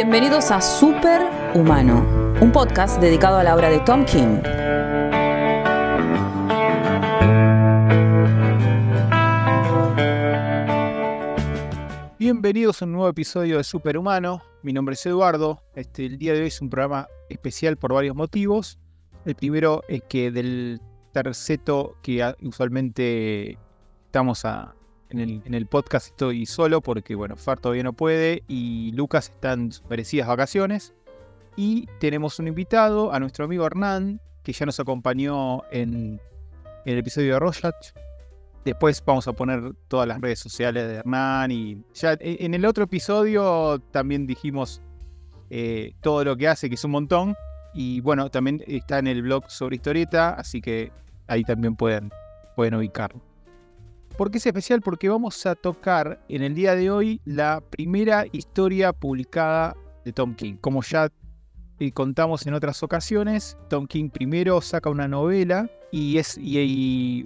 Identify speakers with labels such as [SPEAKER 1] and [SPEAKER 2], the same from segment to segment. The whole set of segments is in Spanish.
[SPEAKER 1] Bienvenidos a Super Humano, un podcast dedicado a la obra de Tom King.
[SPEAKER 2] Bienvenidos a un nuevo episodio de Superhumano. Mi nombre es Eduardo. Este, el día de hoy es un programa especial por varios motivos. El primero es que del terceto que usualmente estamos a, en el, podcast estoy solo porque, bueno, Far todavía no puede y Lucas está en merecidas vacaciones. Y tenemos un invitado, a nuestro amigo Hernán, que ya nos acompañó en, el episodio de Rojat. Después vamos a poner todas las redes sociales de Hernán y ya e, en el otro episodio también dijimos eh, todo lo que hace, que es un montón. Y bueno, también está en el blog sobre historieta, así que ahí también pueden, pueden ubicarlo. ¿Por qué es especial? Porque vamos a tocar en el día de hoy la primera historia publicada de Tom King. Como ya eh, contamos en otras ocasiones, Tom King primero saca una novela y, es,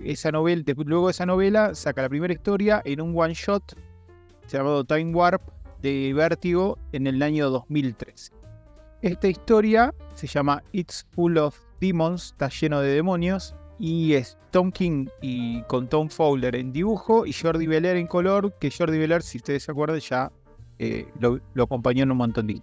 [SPEAKER 2] esa novela, luego de esa novela saca la primera historia en un one shot llamado Time Warp de Vértigo en el año 2013. Esta historia se llama It's Full of Demons, está lleno de demonios, y es Tom King y con Tom Fowler en dibujo y Jordi Beller en color, que Jordi Beller, si ustedes se acuerdan, ya eh, lo, acompañó en un montón de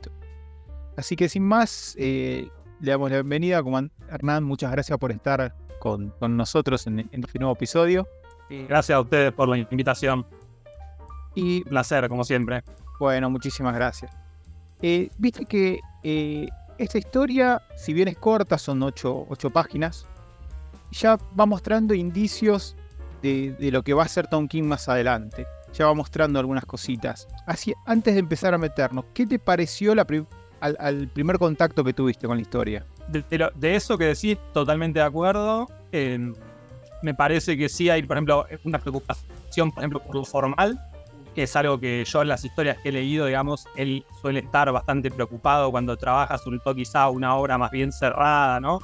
[SPEAKER 2] Así que sin más, eh, le damos la bienvenida. Como Hernán, muchas gracias por estar con, nosotros en, este nuevo episodio.
[SPEAKER 3] Gracias a ustedes por la invitación. Y placer, como siempre.
[SPEAKER 2] Bueno, muchísimas gracias. Eh, viste que esta historia, si bien es corta, son ocho, ocho páginas, ya va mostrando indicios de, lo que va a ser Tom King más adelante. Ya va mostrando algunas cositas. Así, antes de empezar a meternos, ¿qué te pareció al, primer contacto que tuviste con la historia?
[SPEAKER 3] De, eso que decís, totalmente de acuerdo. me parece que sí hay, por ejemplo, una preocupación, por ejemplo, por lo formal, que es algo que yo en las historias que he leído, digamos, él suele estar bastante preocupado cuando trabaja sobre quizá una obra más bien cerrada, ¿no?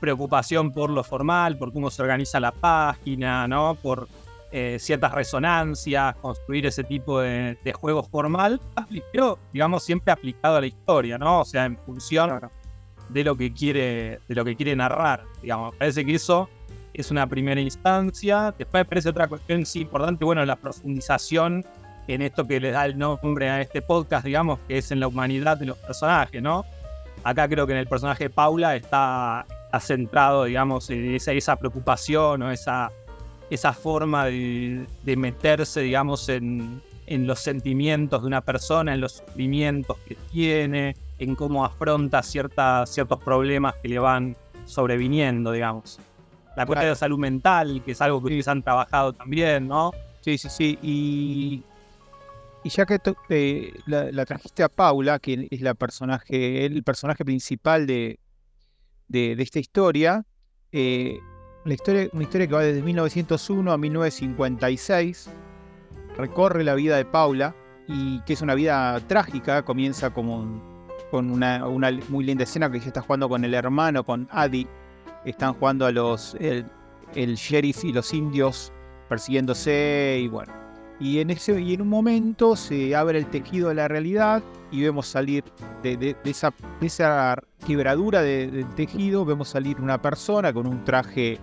[SPEAKER 3] Preocupación por lo formal, por cómo se organiza la página, ¿no? Por eh, ciertas resonancias, construir ese tipo de, juego formal, pero digamos siempre aplicado a la historia, ¿no? O sea, en función de lo que quiere, de lo que quiere narrar. Digamos, parece que eso es una primera instancia. Después me parece otra cuestión sí importante, bueno, la profundización en esto que le da el nombre a este podcast, digamos, que es en la humanidad de los personajes, ¿no? Acá creo que en el personaje de Paula está, centrado, digamos, en esa, preocupación o esa, esa forma de, meterse, digamos, en, los sentimientos de una persona, en los sufrimientos que tiene, en cómo afronta ciertos problemas que le van sobreviniendo, digamos. La cuestión de salud mental, que es algo que ustedes han trabajado también, ¿no?
[SPEAKER 2] Sí, sí, sí. Y y ya que eh, la, trajiste a Paula, que es la personaje, el personaje principal de, esta historia, eh, historia, una historia que va desde 1901 a 1956, recorre la vida de Paula y que es una vida trágica, comienza con una, muy linda escena que ella está jugando con el hermano, con Adi, están jugando a los, el sheriff y los indios persiguiéndose y bueno, y en, ese, y en un momento se abre el tejido de la realidad y vemos salir de, esa, esa, quebradura del tejido, vemos salir una persona con un traje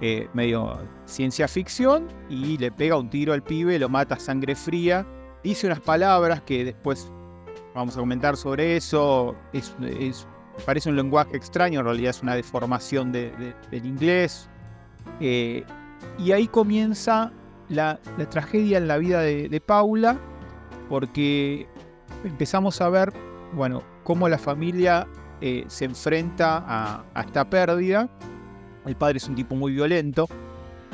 [SPEAKER 2] eh, medio ciencia ficción y le pega un tiro al pibe, lo mata a sangre fría, dice unas palabras que después vamos a comentar sobre eso, es, parece un lenguaje extraño, en realidad es una deformación del inglés. Eh, y ahí comienza la, tragedia en la vida de, Paula, porque empezamos a ver, bueno, cómo la familia eh, se enfrenta a, esta pérdida. El padre es un tipo muy violento.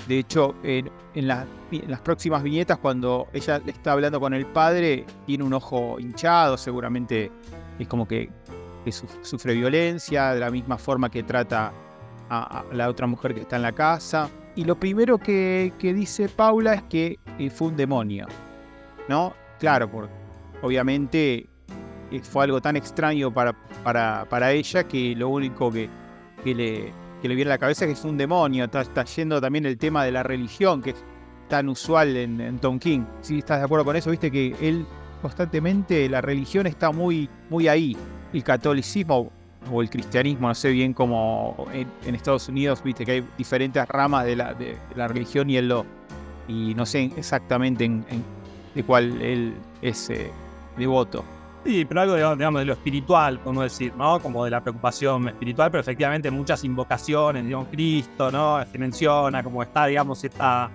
[SPEAKER 2] De hecho, en, las próximas viñetas, cuando ella está hablando con el padre, tiene un ojo hinchado, seguramente es como que, sufre violencia, de la misma forma que trata a la otra mujer que está en la casa. Y lo primero que, dice Paula es que eh, fue un demonio. ¿No? Claro, porque obviamente eh, fue algo tan extraño para, para, ella que lo único que, le, le viene a la cabeza es que es un demonio. Está, yendo también el tema de la religión, que es tan usual en, Tom King. Si estás de acuerdo con eso, viste que él constantemente la religión está muy, muy ahí. El catolicismo o el cristianismo, no sé bien cómo en, Estados Unidos, viste que hay diferentes ramas de la, de, religión y él lo. Y no sé exactamente en, de cuál él es eh, devoto.
[SPEAKER 3] Sí, pero algo digamos, de lo espiritual, podemos decir, ¿no? Como de la preocupación espiritual, pero efectivamente muchas invocaciones, digamos, Cristo, ¿no? Se menciona como está, digamos, esta,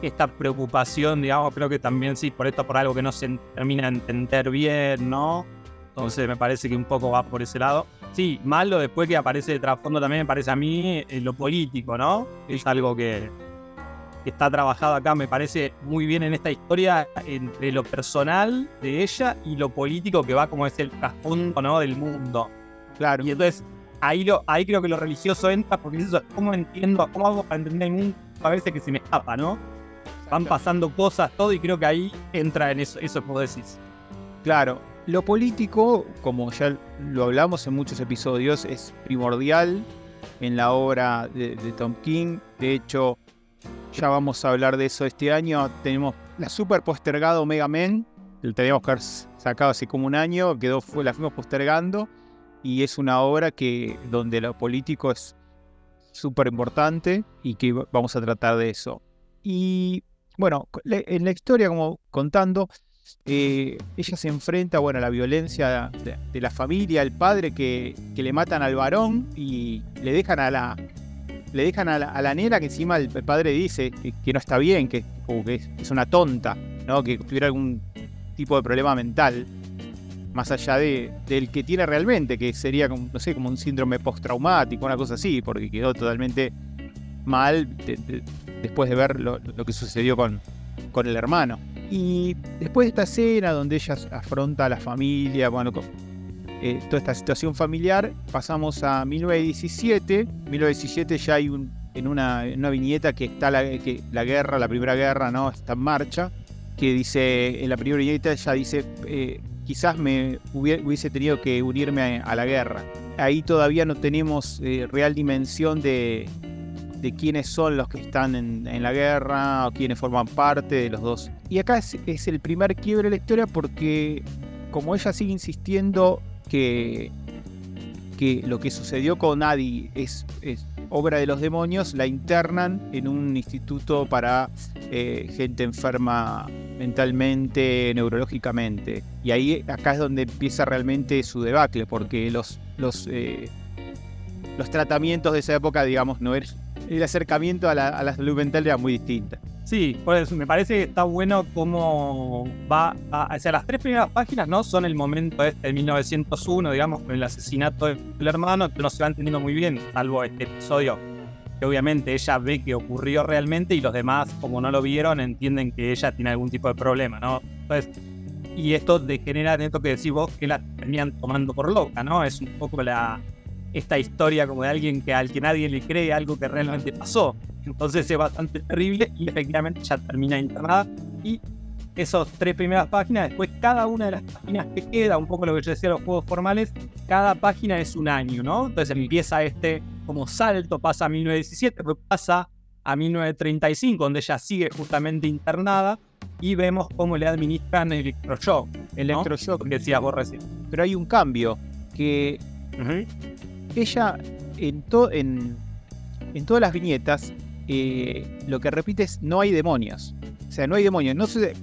[SPEAKER 3] esta preocupación, digamos, creo que también sí, por esto, por algo que no se termina de entender bien, ¿no? Entonces me parece que un poco va por ese lado. Sí, malo después que aparece de trasfondo también me parece a mí eh, lo político, ¿no? Es algo que, está trabajado acá, me parece muy bien en esta historia, entre lo personal de ella y lo político que va como es el trasfondo, ¿no? Del mundo. Claro. Y entonces ahí, lo, ahí creo que lo religioso entra porque eso es cómo entiendo, cómo hago para entender el mundo a veces que se me escapa, ¿no? Van pasando cosas, todo, y creo que ahí entra en eso, eso que vos decís.
[SPEAKER 2] Claro, lo político, como ya lo hablamos en muchos episodios, es primordial en la obra de, Tom King. De hecho, ya vamos a hablar de eso este año. Tenemos la super postergada Omega Men, lo teníamos que haber sacado hace como un año, quedó, fue, la fuimos postergando. Y es una obra que donde lo político es súper importante y que vamos a tratar de eso. Y bueno, en la historia, como contando, eh, ella se enfrenta bueno, a la violencia de, la familia, el padre que, le matan al varón y le dejan a la, le dejan a la, nena que encima el, padre dice que, no está bien, que, es, una tonta, ¿no? que tuviera algún tipo de problema mental, más allá de, del que tiene realmente, que sería como, no sé, como un síndrome postraumático, una cosa así, porque quedó totalmente mal después de ver lo, que sucedió con, con el hermano. Y después de esta escena donde ella afronta a la familia, bueno, eh, toda esta situación familiar, pasamos a 1917. 1917 ya hay en, una, una, viñeta que está la, que la guerra, la primera guerra, ¿no? Está en marcha. Que dice, en la primera viñeta ya dice, eh, quizás me hubiese tenido que unirme a, la guerra. Ahí todavía no tenemos eh, real dimensión de, de quiénes son los que están en, la guerra o quiénes forman parte de los dos. Y acá es, el primer quiebre de la historia porque como ella sigue insistiendo que, que lo que sucedió con Adi es, obra de los demonios, la internan en un instituto para eh, gente enferma mentalmente, neurológicamente. Y ahí acá es donde empieza realmente su debacle, porque los, los, eh, los tratamientos de esa época, digamos, no eran, el acercamiento a la, salud mental era muy distinta.
[SPEAKER 3] Sí, por eso me parece que está bueno cómo va a, o sea, las tres primeras páginas no son el momento este de 1901, digamos, con el asesinato del hermano, que no se va entendiendo muy bien, salvo este episodio que obviamente ella ve que ocurrió realmente y los demás, como no lo vieron, entienden que ella tiene algún tipo de problema, ¿no? Entonces, y esto degenera en esto que decís vos, que la terminan tomando por loca, ¿no? Es un poco la, esta historia como de alguien que al que nadie le cree algo que realmente pasó. Entonces es bastante terrible y efectivamente ya termina internada. Y esas tres primeras páginas, después cada una de las páginas que queda, un poco lo que yo decía de los juegos formales, cada página es un año, ¿no? Entonces empieza este como salto, pasa a 1917, pasa a 1935, donde ella sigue justamente internada y vemos cómo le administran electroshock.
[SPEAKER 2] Electroshock.
[SPEAKER 3] Que decías vos recién.
[SPEAKER 2] Pero hay un cambio que ella en, en, todas las viñetas eh, lo que repite es no hay demonios. O sea, no hay demonios. No sé,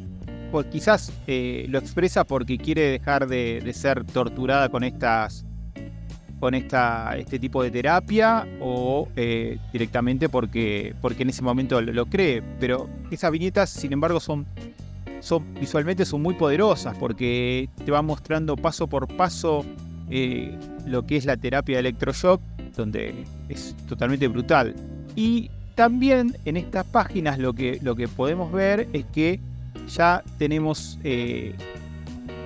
[SPEAKER 2] pues quizás eh, lo expresa porque quiere dejar de, ser torturada con estas con esta, este tipo de terapia o eh, directamente porque, porque en ese momento lo, cree. Pero esas viñetas, sin embargo, son, son visualmente son muy poderosas porque te van mostrando paso por paso eh, lo que es la terapia de electroshock, donde es totalmente brutal. Y también en estas páginas lo que, lo que podemos ver es que ya tenemos, eh,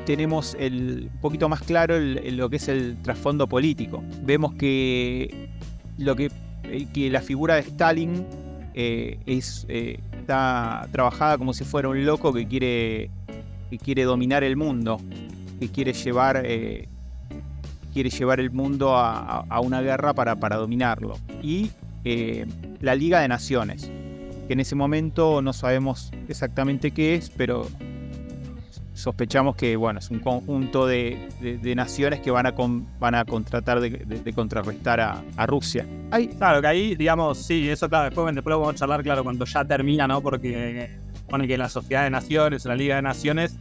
[SPEAKER 2] tenemos el, un poquito más claro lo que es el trasfondo político. Vemos que, lo que, eh, que la figura de Stalin es, está trabajada como si fuera un loco que quiere, que quiere dominar el mundo, que quiere llevar quiere llevar el mundo a, una guerra para, dominarlo. Y eh, la Liga de Naciones, que en ese momento no sabemos exactamente qué es, pero sospechamos que bueno, es un conjunto de, naciones que van a, a contratar de, contrarrestar a, Rusia.
[SPEAKER 3] claro, que ahí, digamos, sí, eso claro, después, después lo vamos a charlar, claro, cuando ya termina, ¿no? Porque pone que la Sociedad de Naciones, la Liga de Naciones,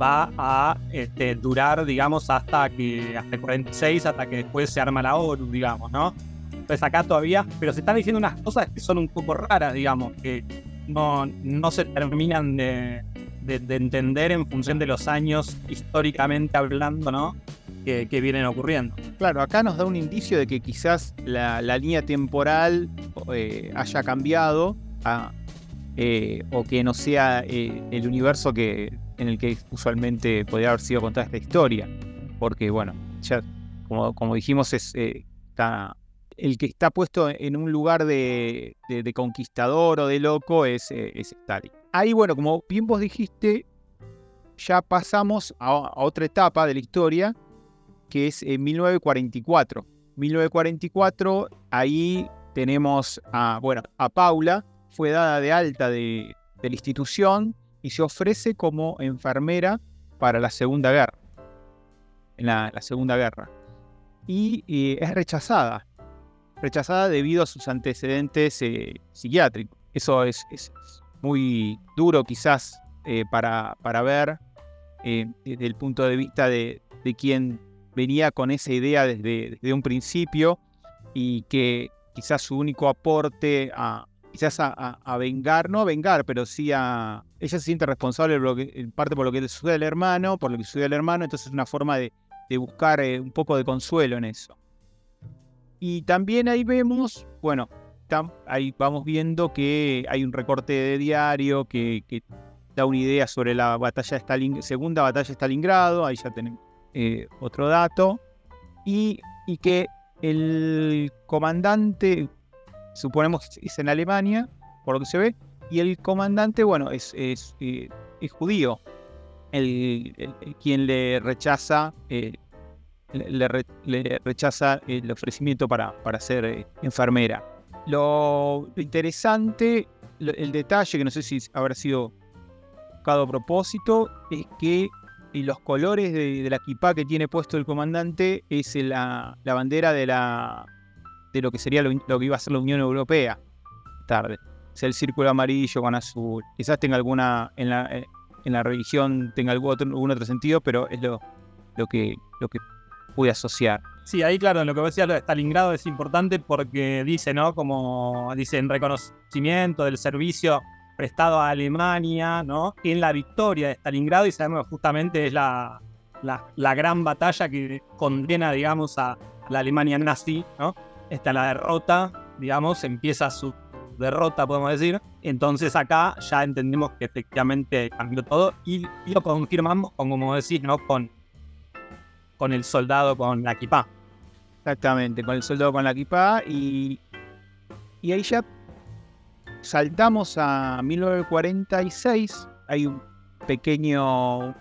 [SPEAKER 3] va a este, durar, digamos, hasta que hasta el 46, hasta que después se arma la ONU, digamos, ¿no? Entonces acá todavía, pero se están diciendo unas cosas que son un poco raras, digamos, que no, no se terminan de, entender en función de los años históricamente hablando, ¿no? Que, vienen ocurriendo.
[SPEAKER 2] Claro, acá nos da un indicio de que quizás la, línea temporal eh, haya cambiado eh, o que no sea eh, el universo que, en el que usualmente podría haber sido contada esta historia. Porque, bueno, ya como, como dijimos, es, está el que está puesto en un lugar de, conquistador o de loco es, eh, es, Stalin. Ahí, bueno, como bien vos dijiste, ya pasamos a, otra etapa de la historia, que es en 1944. 1944, ahí tenemos a, bueno, a Paula, fue dada de alta de, la institución y se ofrece como enfermera para la Segunda Guerra. En la, Segunda Guerra. Y es rechazada rechazada debido a sus antecedentes eh, psiquiátricos. Eso es, muy duro quizás eh, para, para, ver eh, desde el punto de vista de, quien venía con esa idea desde, un principio y que quizás su único aporte a quizás a, vengar, no a vengar, pero sí a... Ella se siente responsable en parte por lo que le sucede al hermano, por lo que sucede al hermano, entonces es una forma de, buscar un poco de consuelo en eso. Y también ahí vemos, bueno, ahí vamos viendo que hay un recorte de diario que, da una idea sobre la batalla de Stalin, segunda batalla de Stalingrado, ahí ya tenemos eh, otro dato, y, que el comandante, suponemos es en Alemania, por lo que se ve, y el comandante, bueno, es, es, eh, judío, el, quien le rechaza eh, le, rechaza el ofrecimiento para, para ser eh, enfermera. Lo interesante, el detalle, que no sé si habrá sido buscado a propósito, es que los colores de, la equipa que tiene puesto el comandante es la, bandera de, la, de lo que sería lo, que iba a ser la Unión Europea. Tarde. El círculo amarillo con azul. Quizás tenga alguna, en la, eh, en la religión tenga algún otro, algún otro sentido, pero es lo, lo, que, lo que pude asociar.
[SPEAKER 3] Sí, ahí claro, en lo que decía lo de Stalingrado es importante porque dice, ¿no? Como dice, en reconocimiento del servicio prestado a Alemania, ¿no? En la victoria de Stalingrado y sabemos que justamente es la, la, gran batalla que condena, digamos, a la Alemania nazi, ¿no? Está la derrota, digamos, empieza su derrota, podemos decir. Entonces acá ya entendemos que efectivamente cambió todo y, lo confirmamos, como decís, ¿no? Con con el soldado con la equipa.
[SPEAKER 2] Exactamente, con el soldado con la equipa y, y ahí ya saltamos a 1946. Hay un pequeño,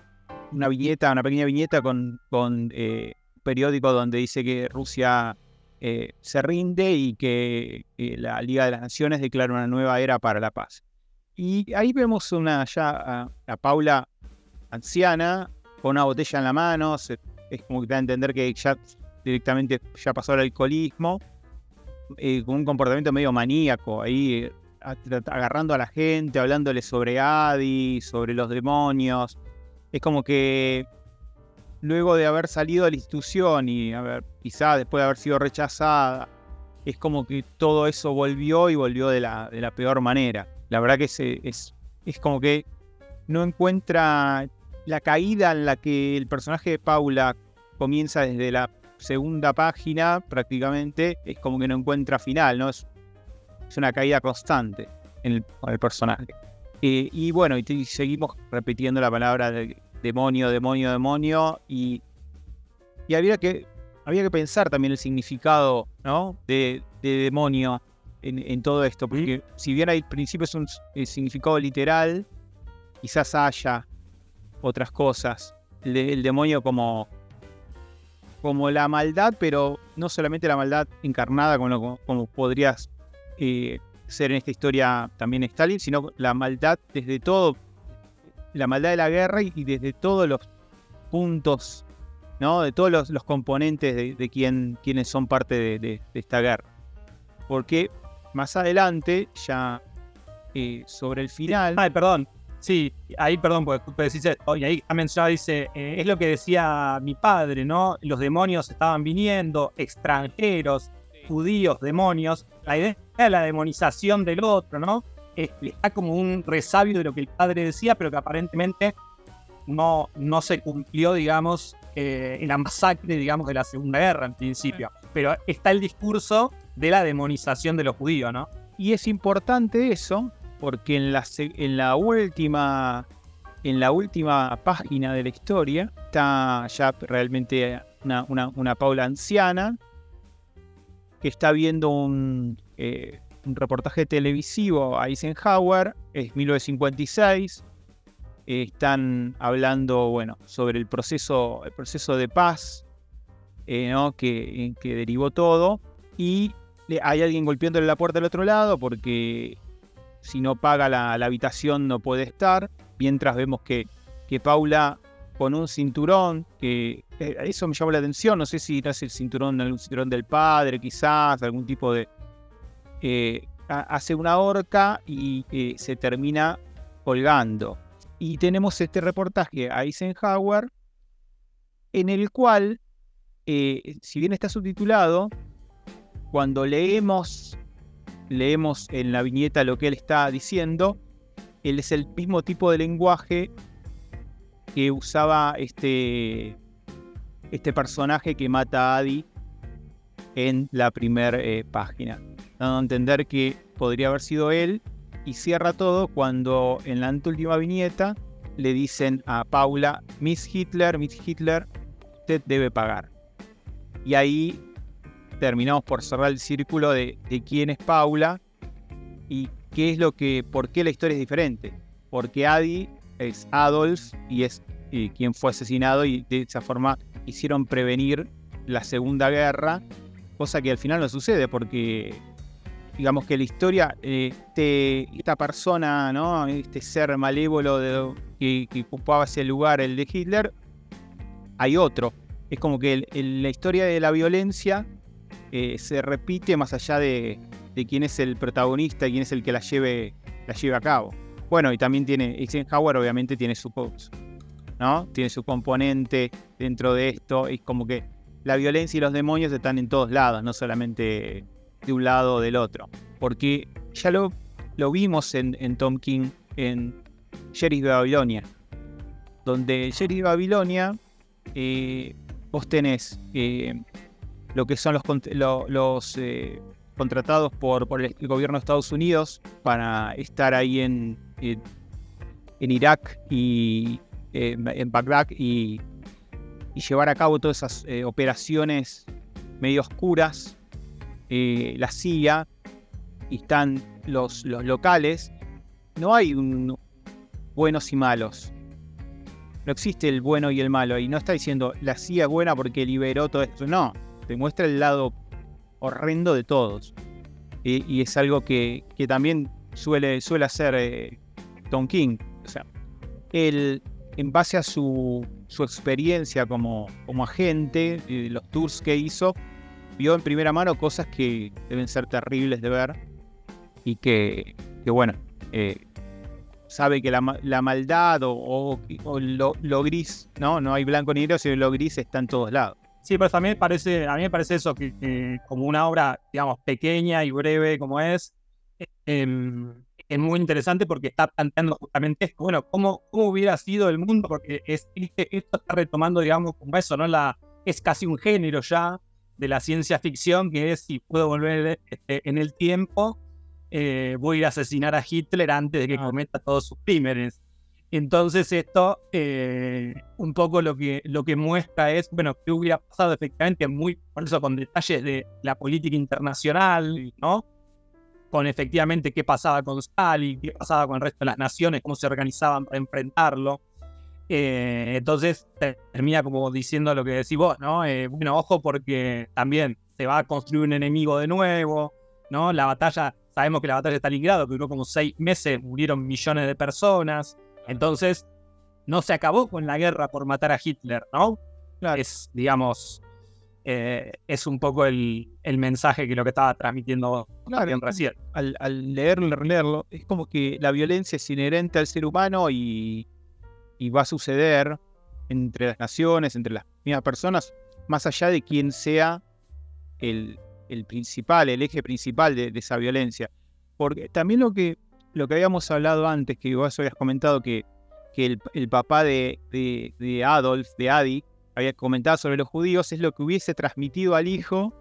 [SPEAKER 2] una viñeta, una pequeña viñeta con, con eh, un periódico donde dice que Rusia eh, se rinde y que la Liga de las Naciones declara una nueva era para la paz. Y ahí vemos una ya a, Paula anciana con una botella en la mano, es como que da a entender que ya directamente ya pasó el alcoholismo, eh, con un comportamiento medio maníaco, ahí eh, agarrando a la gente, hablándole sobre Adi, sobre los demonios. Es como que luego de haber salido de la institución y haber, quizá después de haber sido rechazada, es como que todo eso volvió y volvió de la, peor manera. La verdad que es, es, es como que no encuentra la caída en la que el personaje de Paula comienza desde la segunda página prácticamente, es como que no encuentra final, ¿no? Es, una caída constante en el, personaje. Eh, y bueno, y, seguimos repitiendo la palabra de demonio, demonio, demonio, y, y había, que, había que pensar también el significado ¿no? de, demonio en, todo esto, porque si bien al principio es un significado literal, quizás haya otras cosas. El, demonio como, como la maldad, pero no solamente la maldad encarnada como, como podría eh, ser en esta historia también Stalin, sino la maldad desde todo, la maldad de la guerra y, desde todos los puntos, ¿no? De todos los, componentes de, quienes son parte de, esta guerra. Porque más adelante, ya eh, sobre el final.
[SPEAKER 3] Ay, perdón. Sí, ahí, perdón, porque decís y ahí también ya dice, eh, es lo que decía mi padre, ¿no? Los demonios estaban viniendo, extranjeros, judíos, demonios. La idea de la demonización del otro, ¿no? Está como un resabio de lo que el padre decía, pero que aparentemente no, no se cumplió, digamos, eh, en la masacre, digamos, de la Segunda Guerra en principio. Pero está el discurso de la demonización de los judíos, ¿no?
[SPEAKER 2] Y es importante eso, porque en la, en la última en la última página de la historia está ya realmente una, una, Paula anciana que está viendo un, eh, un reportaje televisivo a Eisenhower, es 1956. están hablando, bueno, sobre el proceso, el proceso de paz eh, ¿no? que, que derivó todo. Y hay alguien golpeándole la puerta del otro lado porque si no paga la, habitación no puede estar. Mientras vemos que, que Paula con un cinturón, que eh, eso me llamó la atención, no sé si es el cinturón, algún cinturón del padre, quizás, algún tipo de, eh, hace una horca y eh, se termina colgando. Y tenemos este reportaje a Eisenhower, en el cual, eh, si bien está subtitulado, cuando leemos, leemos en la viñeta lo que él está diciendo, él es el mismo tipo de lenguaje que usaba este, este personaje que mata a Adi en la primera página dando a entender que podría haber sido él, y cierra todo cuando en la última viñeta le dicen a Paula, Miss Hitler, Miss Hitler, usted debe pagar. Y ahí terminamos por cerrar el círculo de, quién es Paula y qué es lo que, por qué la historia es diferente. Porque Adi es Adolf y es quien fue asesinado y de esa forma hicieron prevenir la Segunda Guerra, cosa que al final no sucede porque digamos que la historia, este, esta persona, ¿no? este ser malévolo que, ocupaba ese lugar, el de Hitler, hay otro. Es como que la historia de la violencia eh, se repite más allá de, quién es el protagonista y quién es el que la lleve, la lleve a cabo. Bueno, y también tiene, Eisenhower obviamente tiene su post, ¿no? Tiene su componente dentro de esto. Es como que la violencia y los demonios están en todos lados, no solamente de un lado o del otro. Porque ya lo, lo vimos en, Tom King en Sheriff de Babilonia. Donde Sheriff de Babilonia eh, vos tenés eh, lo que son los, los eh, contratados por, por, el gobierno de Estados Unidos para estar ahí en, en, Irak y en Bagdad y, y, llevar a cabo todas esas operaciones medio oscuras eh, la CIA y están los, los locales, no hay buenos y malos. No existe el bueno y el malo. Y no está diciendo la CIA es buena porque liberó todo esto. No, te muestra el lado horrendo de todos. y es algo que, también suele, suele hacer eh, Tom King. O sea, él, en base a su, su experiencia como, como agente, y los tours que hizo, vio en primera mano cosas que deben ser terribles de ver y que, bueno, eh, sabe que la, maldad o, lo, gris, ¿no? No hay blanco ni negro, sino lo gris está en todos lados.
[SPEAKER 3] Sí, pero también parece, a mí me parece eso, que, como una obra, digamos, pequeña y breve como es, em, es muy interesante porque está planteando justamente esto, bueno, ¿cómo, cómo hubiera sido el mundo? Porque es, esto está retomando, digamos, como eso, ¿no? La, es casi un género ya, de la ciencia ficción, que es si puedo volver este, en el tiempo, eh, voy a ir a asesinar a Hitler antes de que ah. cometa todos sus crímenes. Entonces esto eh, un poco lo que, lo que muestra es, bueno, qué hubiera pasado efectivamente, muy, por eso con detalles de la política internacional, ¿no? Con efectivamente qué pasaba con Stalin, qué pasaba con el resto de las naciones, cómo se organizaban para enfrentarlo. Eh, entonces termina como diciendo lo que decís vos, ¿no? Eh, bueno, ojo porque también se va a construir un enemigo de nuevo, ¿no? La batalla, sabemos que la batalla de Stalingrado, que duró como seis meses, murieron millones de personas. Entonces, no se acabó con la guerra por matar a Hitler, ¿no?
[SPEAKER 2] Claro.
[SPEAKER 3] Es, digamos, eh, es un poco el, el, mensaje que lo que estaba transmitiendo
[SPEAKER 2] claro,
[SPEAKER 3] recién.
[SPEAKER 2] Al, al, leerlo es como que la violencia es inherente al ser humano y, y, va a suceder entre las naciones, entre las mismas personas, más allá de quién sea el, el principal, el eje principal de, esa violencia. Porque también lo que, lo que habíamos hablado antes, que vos habías comentado que, que el, papá de, de, Adolf, de Adi, había comentado sobre los judíos es lo que hubiese transmitido al hijo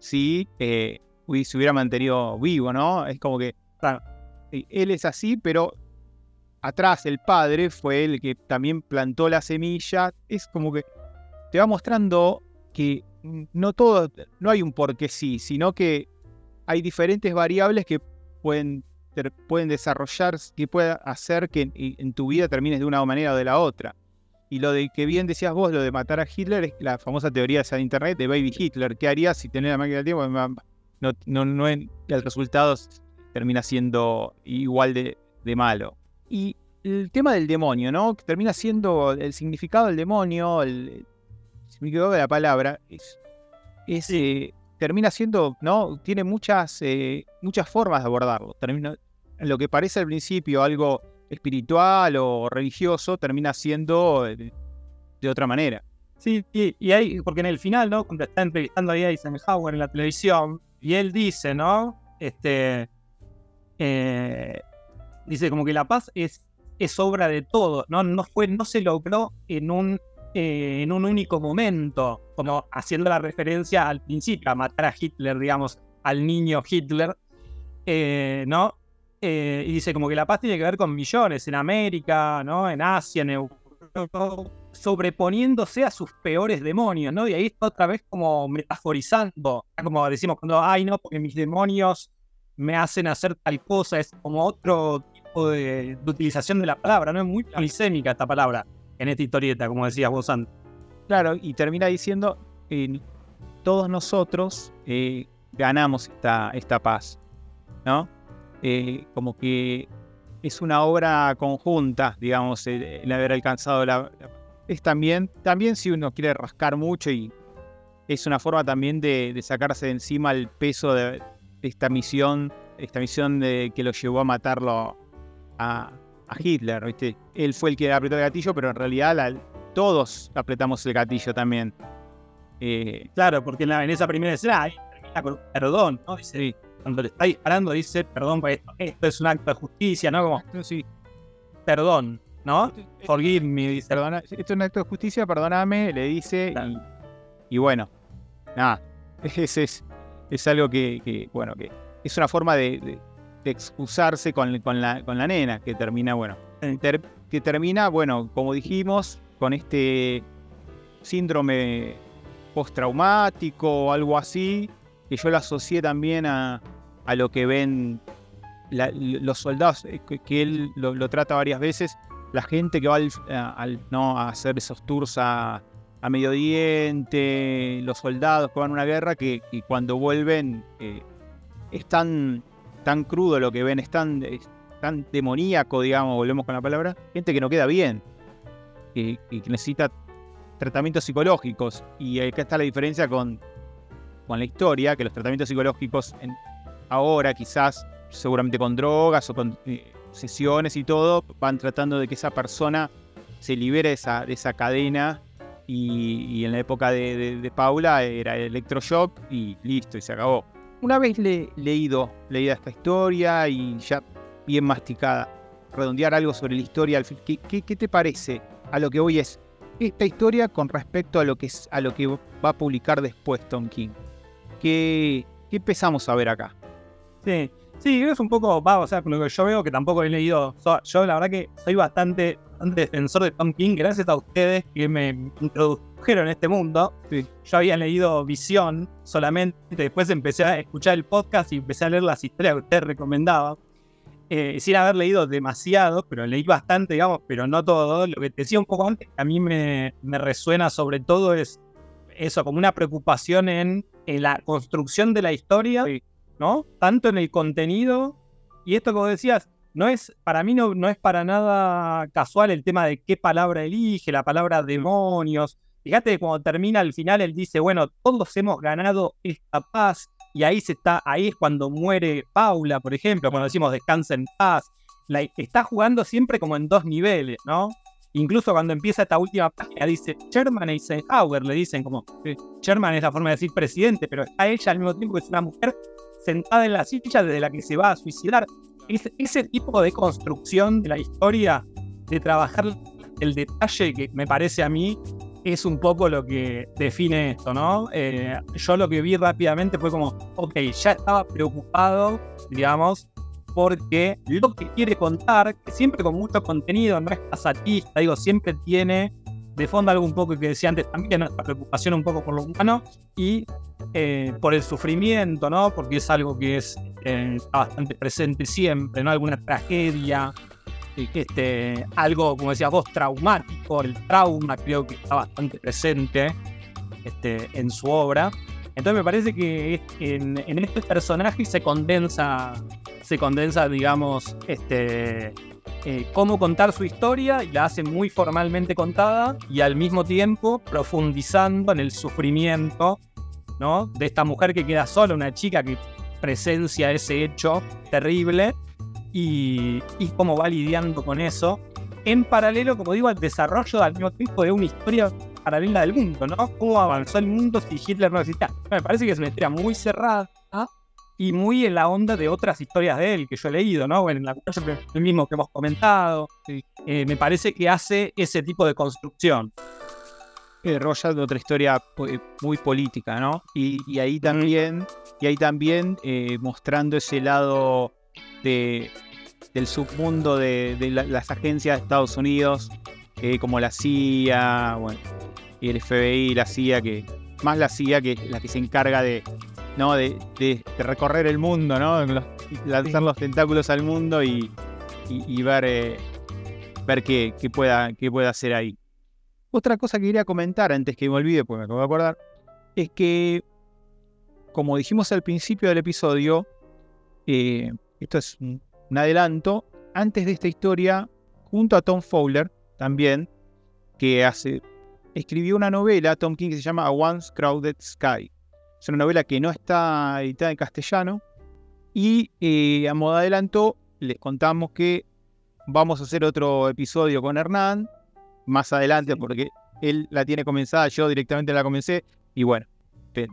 [SPEAKER 2] si eh, se hubiera mantenido vivo, ¿no? Es como que, claro, él es así, pero atrás el padre fue el que también plantó la semilla. Es como que te va mostrando que no todo, no hay un porque sí, sino que hay diferentes variables que pueden, pueden desarrollar, que pueden hacer que en, tu vida termines de una manera o de la otra. Y lo de que bien decías vos, lo de matar a Hitler, es la famosa teoría de internet de Baby Hitler. ¿Qué harías si tenés la máquina del tiempo? No, no, no, el resultado termina siendo igual de, de, malo. Y el tema del demonio, ¿no? Que termina siendo el significado del demonio, el, el significado de la palabra, es, es sí. eh, termina siendo, ¿no? Tiene muchas, eh, muchas formas de abordarlo. Termina, lo que parece al principio algo espiritual o religioso termina siendo de, de otra manera.
[SPEAKER 3] Sí, y, y, hay, porque en el final, ¿no? Cuando está entrevistando ahí a Eisenhower en la televisión, y él dice, ¿no? Este. Eh, dice como que la paz es, es obra de todos, ¿no? No, fue, no se logró en un, eh, en un único momento, como haciendo la referencia al principio, a matar a Hitler, digamos, al niño Hitler, eh, ¿no? Eh, y dice como que la paz tiene que ver con millones en América, ¿no? En Asia, en Europa, sobreponiéndose a sus peores demonios, ¿no? Y ahí está otra vez como metaforizando, como decimos cuando, ay, no, porque mis demonios me hacen hacer tal cosa, es como otro de, de utilización de la palabra, ¿no? Es muy polisémica esta palabra en esta historieta, como decías vos antes.
[SPEAKER 2] Claro, y termina diciendo, eh, todos nosotros eh, ganamos esta, esta paz, ¿no? Eh, como que es una obra conjunta, digamos, el, el haber alcanzado la, la, Es también, también si uno quiere rascar mucho y es una forma también de, de sacarse de encima el peso de, de, esta misión, esta misión de, que lo llevó a matarlo a, a, Hitler, ¿viste? Él fue el que apretó el gatillo, pero en realidad la, todos apretamos el gatillo también.
[SPEAKER 3] Eh, claro, porque en, la, en, esa primera escena ahí termina con perdón, ¿no? Dice, sí cuando le está disparando dice, perdón, esto, esto es un acto de justicia, ¿no? Como,
[SPEAKER 2] sí.
[SPEAKER 3] perdón, ¿no? Forgive me, dice.
[SPEAKER 2] Perdona, esto es un acto de justicia, perdóname, le dice, claro. y, y, bueno, nada, es, es, es algo que, que, bueno, que es una forma de, de, de excusarse con, con, la, con la nena, que termina, bueno, ter, que termina, bueno, como dijimos, con este síndrome postraumático o algo así, que yo lo asocié también a, a lo que ven la, los soldados, eh, que, él lo, lo, trata varias veces, la gente que va al, al, ¿no? a hacer esos tours a, a, Medio Oriente, los soldados que van a una guerra, que, que cuando vuelven eh, es tan, crudo lo que ven, es tan, es demoníaco, digamos, volvemos con la palabra, gente que no queda bien, que, que necesita tratamientos psicológicos. Y acá está la diferencia con, con la historia, que los tratamientos psicológicos ahora quizás, seguramente con drogas o con eh, sesiones y todo, van tratando de que esa persona se libere de esa, de esa cadena y, en la época de, de, Paula era el electroshock y listo, y se acabó. Una vez le, leído, leída esta historia y ya bien masticada, redondear algo sobre la historia, ¿qué, qué, qué te parece a lo que hoy es esta historia con respecto a lo que, es, a lo que va a publicar después Tom King? ¿Qué, qué empezamos a ver acá?
[SPEAKER 3] Sí, sí, es un poco, va, o sea, lo que yo veo que tampoco he leído, yo la verdad que soy bastante, bastante defensor de Tom King, gracias a ustedes que me introdujeron en este mundo.
[SPEAKER 2] Sí.
[SPEAKER 3] Yo había leído Visión solamente, después empecé a escuchar el podcast y empecé a leer las historias que ustedes recomendaban. Eh, sin haber leído demasiado, pero leí bastante, digamos, pero no todo. Lo que te decía un poco antes, a mí me, me resuena sobre todo es eso, como una preocupación en, en la construcción de la historia. Sí ¿no? Tanto en el contenido, y esto como decías, no es, para mí no, no es para nada casual el tema de qué palabra elige, la palabra demonios. Fíjate cuando termina al final él dice, bueno, todos hemos ganado esta paz, y ahí se está, ahí es cuando muere Paula, por ejemplo, cuando decimos descansa en paz. Está jugando siempre como en dos niveles, ¿no? Incluso cuando empieza esta última página dice Sherman Eisenhower, le dicen como Sherman es la forma de decir presidente, pero está ella al mismo tiempo que es una mujer sentada en la silla desde la que se va a suicidar. ese tipo de construcción de la historia, de trabajar el detalle que me parece a mí es un poco lo que define esto, ¿no? Eh, yo lo que vi rápidamente fue como, ok, ya estaba preocupado, digamos, porque lo que quiere contar, que siempre con mucho contenido, no es pasatista, digo, siempre tiene de fondo algo un poco que decía antes también, nuestra preocupación un poco por lo humano y eh, por el sufrimiento, ¿no? Porque es algo que es eh, bastante presente siempre, ¿no? Alguna tragedia, este, algo, como decías vos, traumático, el trauma creo que está bastante presente este, en su obra. Entonces me parece que en, en este personaje se condensa, se condensa, digamos, este, eh, cómo contar su historia y la hace muy formalmente contada y al mismo tiempo profundizando en el sufrimiento de esta mujer que queda sola, una chica que presencia ese hecho terrible y, cómo va lidiando con eso. En paralelo, como digo, al desarrollo al mismo tiempo de una historia paralela del mundo, ¿no? Cómo avanzó el mundo si Hitler no existía. Me parece que es una historia muy cerrada y muy en la onda de otras historias de él que yo he leído, ¿no? En la el mismo que hemos comentado. Eh, me parece que hace ese tipo de construcción.
[SPEAKER 2] Desarrolla otra historia muy política, ¿no? Y, ahí también, y ahí también eh, mostrando ese lado de, del submundo de, las agencias de Estados Unidos, eh, como la CIA, bueno, y el FBI, la CIA, que más la CIA que la que se encarga de, ¿no? de, recorrer el mundo, ¿no? lanzar los tentáculos al mundo y, ver, eh, ver qué, pueda, qué pueda hacer ahí. Otra cosa que quería comentar antes que me olvide, porque me acabo de acordar, es que, como dijimos al principio del episodio, eh, esto es un, adelanto. Antes de esta historia, junto a Tom Fowler, también, que hace, escribió una novela, Tom King, que se llama A Once Crowded Sky. Es una novela que no está editada en castellano. Y eh, a modo de adelanto, les contamos que vamos a hacer otro episodio con Hernán más adelante, porque él la tiene comenzada, yo directamente la comencé. Y bueno,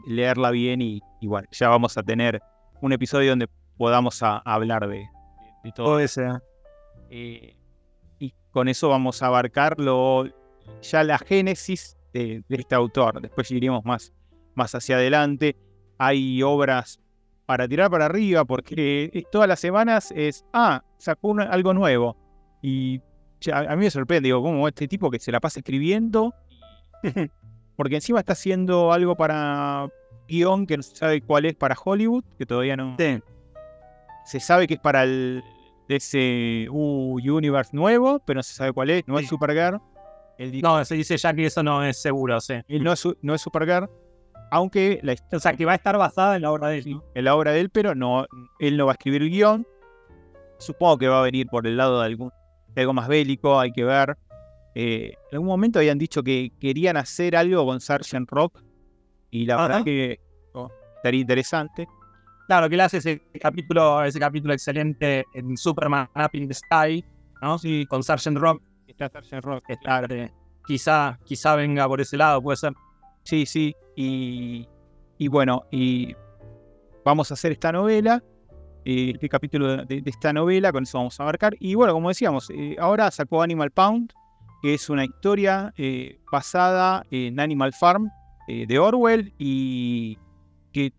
[SPEAKER 2] leerla bien y, y bueno, ya vamos a tener un episodio donde podamos hablar de, todo.
[SPEAKER 3] eso.
[SPEAKER 2] Eh, y con eso vamos a abarcar ya la génesis de, este autor. Después iremos más, más hacia adelante. Hay obras para tirar para arriba porque todas las semanas es, ah, sacó algo nuevo. Y a, mí me sorprende, digo, como este tipo que se la pasa escribiendo, porque encima está haciendo algo para guion que no se sabe cuál es para Hollywood, que todavía no se sabe que es para el ese Universe nuevo, pero no se sabe cuál es, no es Supergirl.
[SPEAKER 3] no, se dice ya que eso no es seguro, sí.
[SPEAKER 2] no es, no es Supergirl, aunque la
[SPEAKER 3] O sea, que va a estar basada en la obra de él.
[SPEAKER 2] En la obra de él, pero no, él no va a escribir el guion. Supongo que va a venir por el lado de, algún, algo más bélico, hay que ver. Eh, en algún momento habían dicho que querían hacer algo con Sargent Rock y la verdad que oh, estaría interesante.
[SPEAKER 3] Claro, que él hace ese capítulo, ese capítulo excelente en Superman Up in the Sky, ¿no? Sí, con Sargent Rock.
[SPEAKER 2] Está Sargent Rock.
[SPEAKER 3] Está, quizá, quizá venga por ese lado, puede ser.
[SPEAKER 2] Sí, sí. Y, y bueno, y vamos a hacer esta novela, eh, este capítulo de, esta novela, con eso vamos a abarcar. Y bueno, como decíamos, eh, ahora sacó Animal Pound, que es una historia eh, basada en Animal Farm de Orwell y que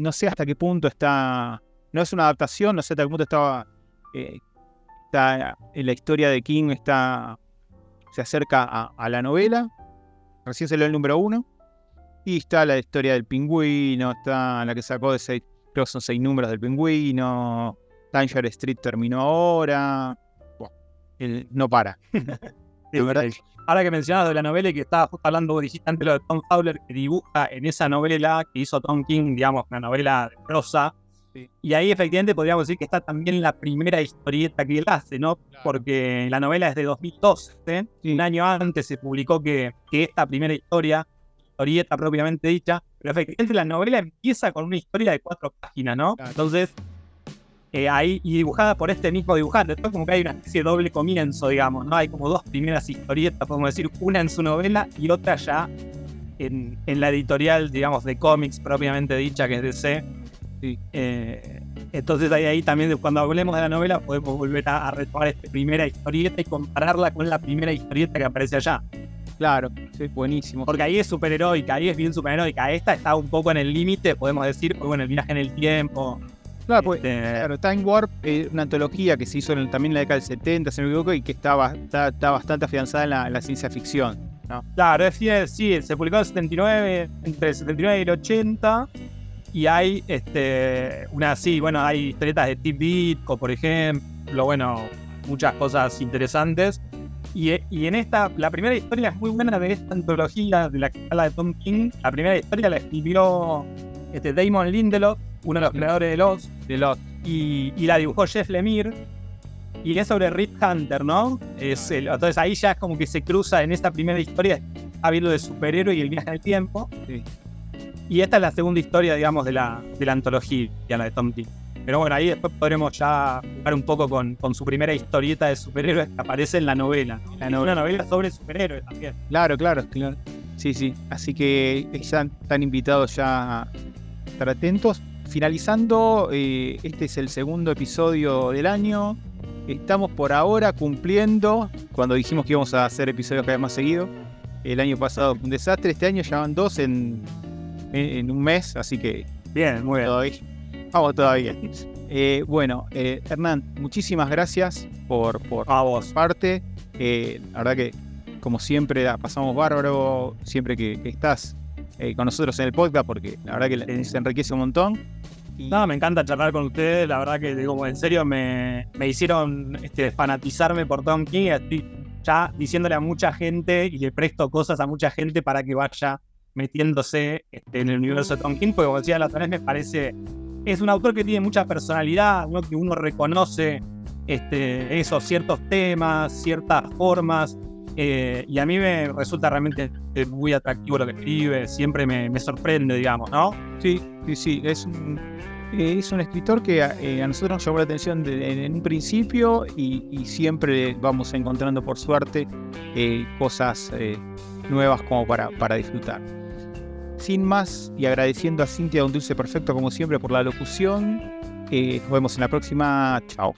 [SPEAKER 2] no sé hasta qué punto está. No es una adaptación, no sé hasta qué punto estaba. Eh, está en la historia de King está. se acerca a, la novela. Recién se el número uno. Y está la historia del pingüino. Está la que sacó de seis. Creo que son seis números del pingüino. Danger Street terminó ahora. Bueno, no para.
[SPEAKER 3] de verdad. Ahora que mencionas de la novela y que estaba justo hablando dijiste lo de Tom Fowler, que dibuja en esa novela que hizo Tom King, digamos, una novela de prosa, Y ahí efectivamente podríamos decir que está también la primera historieta que él hace, ¿no? Porque la novela es de 2012, un año antes se publicó que, que esta primera historia, historieta propiamente dicha, pero efectivamente la novela empieza con una historia de cuatro páginas, ¿no? Entonces, eh, ahí, y dibujada por este mismo dibujante. Después como que hay una especie de doble comienzo, digamos, ¿no? Hay como dos primeras historietas, podemos decir, una en su novela y otra ya en, en la editorial, digamos, de cómics propiamente dicha, que es DC. Sí. Eh, entonces ahí, ahí también cuando hablemos de la novela podemos volver a, a retomar esta primera historieta y compararla con la primera historieta que aparece allá.
[SPEAKER 2] Claro, sí, buenísimo.
[SPEAKER 3] Porque ahí es superheroica, ahí es bien superheroica. Esta está un poco en el límite, podemos decir, pues bueno, el viaje en el tiempo,
[SPEAKER 2] Claro, pues, claro, Time Warp es una antología que se hizo en, también en la década del 70, se me equivoco, y que está, está, bastante afianzada en la, ciencia ficción. ¿no?
[SPEAKER 3] Claro, es, sí, se publicó en el 79, entre el 79 y el 80, y hay este, una, sí, bueno, hay historietas de Tip Bitco, por ejemplo, bueno, muchas cosas interesantes. Y, y, en esta, la primera historia es muy buena de esta antología de la que habla de Tom King. La primera historia la escribió este, Damon Lindelof, uno de los creadores de Lost, de Lost y, y, la dibujó Jeff Lemire. Y es sobre Rip Hunter, ¿no? Es el, entonces ahí ya es como que se cruza en esta primera historia, habiendo de superhéroe y el viaje en el tiempo. Sí. Y esta es la segunda historia, digamos, de la, de la antología, la de Tom King. Pero bueno, ahí después podremos ya jugar un poco con, con su primera historieta de superhéroes que aparece en la novela. La novela. Una novela sobre superhéroes también.
[SPEAKER 2] Claro, claro, claro. Sí, sí. Así que están, están invitados ya a estar atentos finalizando, eh, este es el segundo episodio del año. Estamos por ahora cumpliendo, cuando dijimos que íbamos a hacer episodios cada vez más seguido. El año pasado fue un desastre, este año ya van dos en, en, un mes, así que...
[SPEAKER 3] Bien, muy bien.
[SPEAKER 2] Todavía, vamos todavía. Eh, bueno, eh, Hernán, muchísimas gracias por, por
[SPEAKER 3] a vos.
[SPEAKER 2] parte. Eh, la verdad que, como siempre, la pasamos bárbaro siempre que, que estás eh, con nosotros en el podcast, porque la verdad que se enriquece un montón.
[SPEAKER 3] Y... No, me encanta charlar con ustedes, la verdad que digo, en serio me, me hicieron este, fanatizarme por Tom King, estoy ya diciéndole a mucha gente y le presto cosas a mucha gente para que vaya metiéndose este, en el universo de Tom King, porque como decía la otra vez, me parece, es un autor que tiene mucha personalidad, ¿no? que uno reconoce este, esos ciertos temas, ciertas formas, eh, y a mí me resulta realmente muy atractivo lo que escribe, siempre me, sorprende, digamos, ¿no?
[SPEAKER 2] Sí, sí, sí, es un, es un escritor que eh, a nosotros nos llamó la atención de, en un principio y, siempre vamos encontrando, por suerte, eh, cosas eh, nuevas como para, para disfrutar. Sin más, y agradeciendo a Cintia Un Dulce Perfecto, como siempre, por la locución, nos vemos en la próxima. Chao.